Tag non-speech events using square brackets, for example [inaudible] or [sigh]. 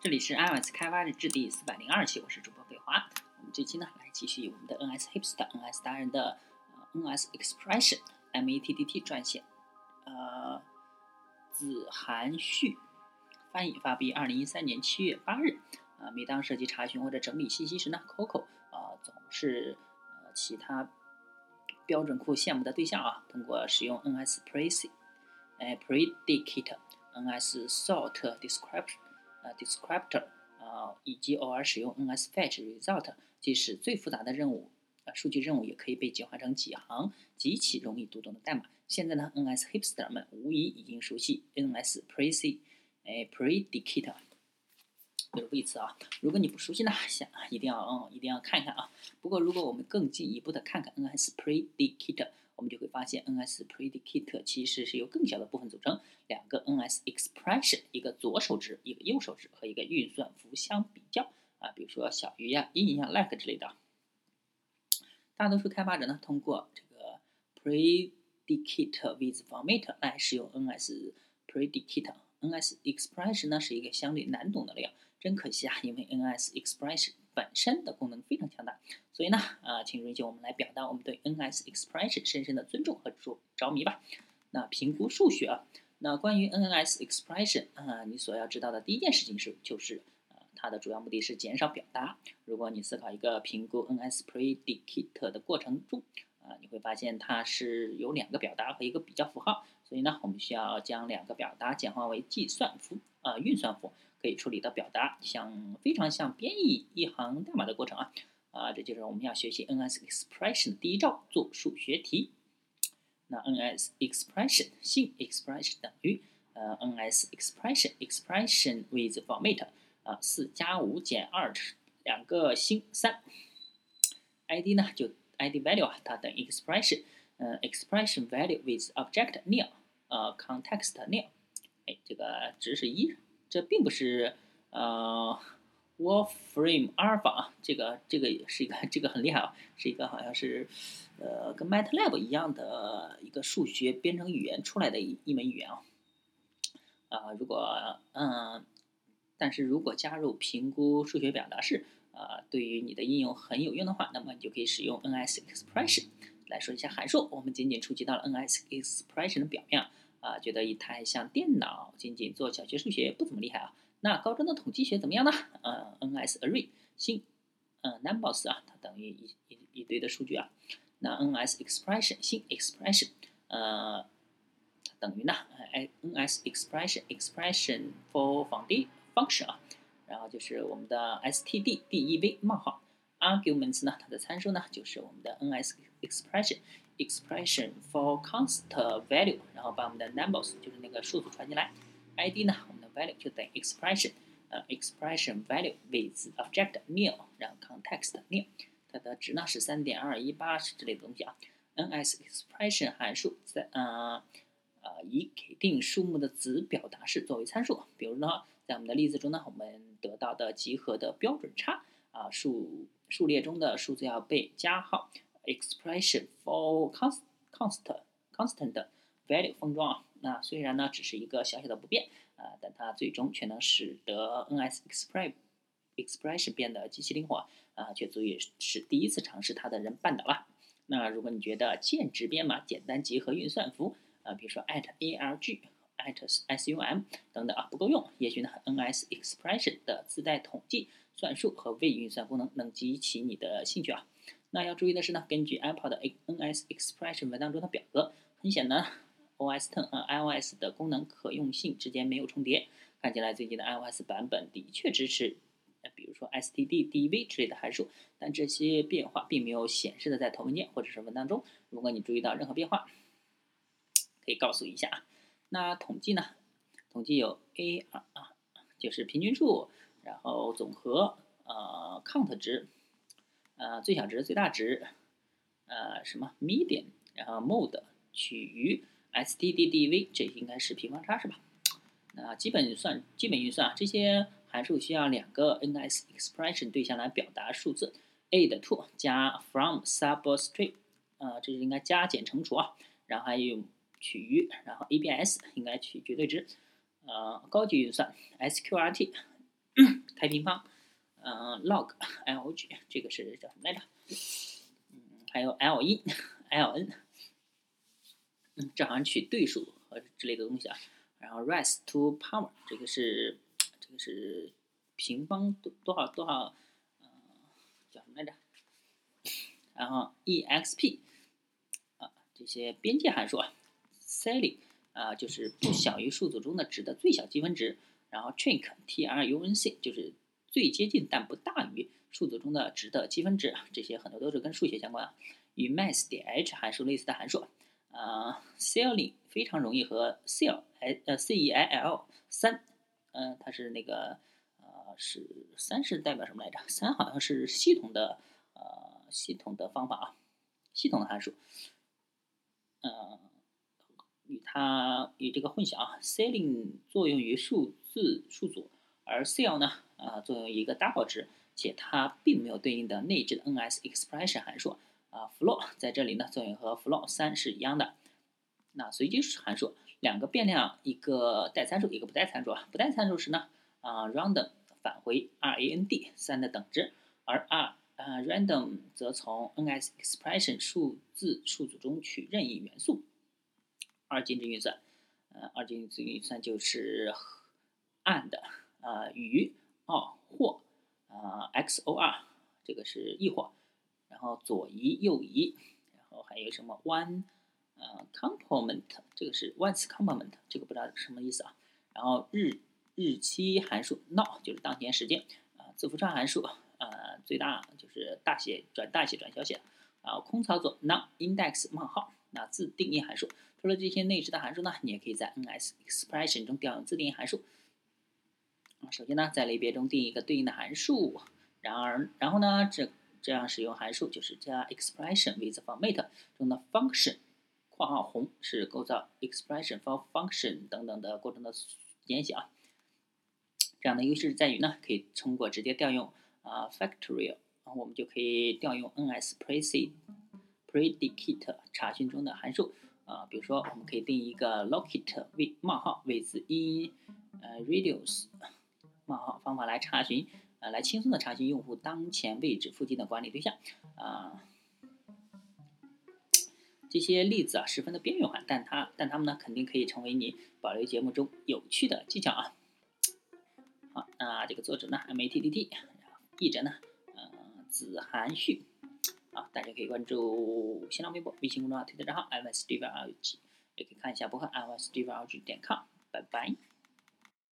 这里是 iOS 开发日志第四百零二期，我是主播北华。我们这期呢，来继续我们的 NS Hipster NS 达人的呃 NS Expression METDT 撰写，呃，子涵旭翻译发布于二零一三年七月八日。啊，每当涉及查询或者整理信息时呢，Coco 啊总是呃其他标准库羡慕的对象啊。通过使用 NS Predict 呃 Predicate NS Sort Description 呃 Descriptor 啊，以及偶尔使用 NS Fetch Result，即使最复杂的任务啊数据任务也可以被简化成几行极其容易读懂的代码。现在呢，NS Hipster 们无疑已经熟悉 NS Predict 哎 Predicate。比如一次啊，如果你不熟悉呢，想一定要嗯一定要看一看啊。不过如果我们更进一步的看看 NS Predicate，我们就会发现 NS Predicate 其实是由更小的部分组成，两个 NS Expression，一个左手指，一个右手指和一个运算符相比较啊，比如说小于呀、阴呀、like 之类的。大多数开发者呢，通过这个 Predicate with Format 来使用 NS Predicate。NS Expression 呢是一个相对难懂的料。真可惜啊，因为 NS Expression 本身的功能非常强大，所以呢，啊，请允许我们来表达我们对 NS Expression 深深的尊重和着着迷吧。那评估数学啊，那关于 NS Expression 啊，你所要知道的第一件事情是，就是呃，它的主要目的是减少表达。如果你思考一个评估 NS Predicate 的过程中，啊，你会发现它是有两个表达和一个比较符号，所以呢，我们需要将两个表达简化为计算符啊，运算符。可以处理的表达，像非常像编译一行代码的过程啊啊，这就是我们要学习 NS Expression 的第一招，做数学题。那 NS Expression 新 Expression 等于呃 NS Expression Expression with Format 啊四加五减二两个星三，ID 呢就 ID value 啊它等于 Expression 嗯 Expression value with Object nil 呃 Context nil 哎这个值是一。这并不是呃，Wolfram Alpha 啊，这个这个是一个这个很厉害啊，是一个好像是呃跟 MATLAB 一样的一个数学编程语言出来的一一门语言啊。啊，如果嗯，但是如果加入评估数学表达式啊，对于你的应用很有用的话，那么你就可以使用 NS Expression 来说一下函数。我们仅仅触及到了 NS Expression 的表面。啊，觉得一台像电脑，仅仅做小学数学不怎么厉害啊。那高中的统计学怎么样呢？呃，NS Array 新，嗯，Numbers 啊，它等于一一一堆的数据啊。那 NS Expression 新 Expression，呃，等于呢，NS Expression Expression for Function 啊，然后就是我们的 std_dev 冒号 Arguments 呢，它的参数呢就是我们的 NS Expression。expression for constant value，然后把我们的 numbers 就是那个数字传进来，id 呢，我们的 value 就等于 expression，呃，expression value with object nil，然后 context nil，它的值呢是三点二一八之类的东西啊。ns expression 函数在呃呃以给定数目的子表达式作为参数，比如呢，在我们的例子中呢，我们得到的集合的标准差啊数数列中的数字要被加号。expression for const constant constant value 封装啊，那虽然呢只是一个小小的不变啊，但它最终却能使得 NS express expression 变得极其灵活啊，却足以使第一次尝试它的人绊倒了。那如果你觉得键值编码、简单集合运算符啊，比如说 at arg at sum 等等啊不够用，也许呢 NS expression 的自带统计、算术和未运算功能能激起你的兴趣啊。那要注意的是呢，根据 Apple 的 NS Expression 文档中的表格，很显然，OS Ten 和 iOS 的功能可用性之间没有重叠。看起来最近的 iOS 版本的确支持，比如说 std_dev 之类的函数，但这些变化并没有显示的在头文件或者是文档中。如果你注意到任何变化，可以告诉一下啊。那统计呢？统计有 A 啊，就是平均数，然后总和，呃，count 值。呃，最小值、最大值，呃，什么 median，然后 mode 取于 stddv，这应该是平方差是吧？那基本算基本运算啊，这些函数需要两个 NS expression 对象来表达数字，add to 加 from substring，呃，这是应该加减乘除啊，然后还有取余，然后 abs 应该取绝对值，呃，高级运算 sqrt [clears throat] 开平方，嗯，log lg 这个是叫什么来着？嗯，还有 L E，L N，嗯，这好像取对数和之类的东西啊。然后 rise to power 这个是这个是平方多多少多少，嗯，叫什么来着？然后 exp 啊这些边界函数啊，ceiling 啊就是不小于数组中的值的最小积分值。然后 trunc t r u n c 就是最接近但不大于数组中的值的积分值，这些很多都是跟数学相关啊。与 math 点 h 函数类似的函数，呃，ceiling 非常容易和 ceil 呃 c e i l 三，嗯，它是那个呃是三是代表什么来着？三好像是系统的呃系统的方法啊，系统的函数，嗯。与它与这个混淆啊，ceiling 作用于数字数组，而 ceil 呢，啊，作用于一个 double 值，且它并没有对应的内置的 NS expression 函数啊，floor 在这里呢，作用和 floor 三是一样的。那随机函数两个变量，一个带参数，一个不带参数啊，不带参数时呢，啊，random 返回 rand 三的等值，而 r 啊 random 则从 NS expression 数字数组中取任意元素。二进制运算，呃，二进制运算就是 and 啊与 or 或啊 XOR，这个是异或，然后左移右移，然后还有什么 one 呃 complement，这个是 once complement，这个不知道什么意思啊。然后日日期函数 now 就是当前时间啊，字符串函数呃最大就是大写转大写转小写，然后空操作 now index 冒号那自定义函数。除了这些内置的函数呢，你也可以在 NS expression 中调用自定义函数。首先呢，在类别中定一个对应的函数，然而，然后呢，这这样使用函数就是加 expression with format 中的 function（ 括号红是构造 expression for function 等等的过程的简写啊）。这样的优势在于呢，可以通过直接调用啊 factorial，然后我们就可以调用 NS precis predicate 查询中的函数。啊，比如说，我们可以定一个 locate with 冒号 with in 呃 radius 冒号方法来查询，呃，来轻松的查询用户当前位置附近的管理对象。啊，这些例子啊，十分的边缘化，但它但它们呢，肯定可以成为你保留节目中有趣的技巧啊。好，那这个作者呢，MATTT，译者呢，呃，子涵旭。大家可以关注新浪微博、微信公众号、推特账号 msdvlg 也可以看一下博客 msdvlg 点 com。拜拜。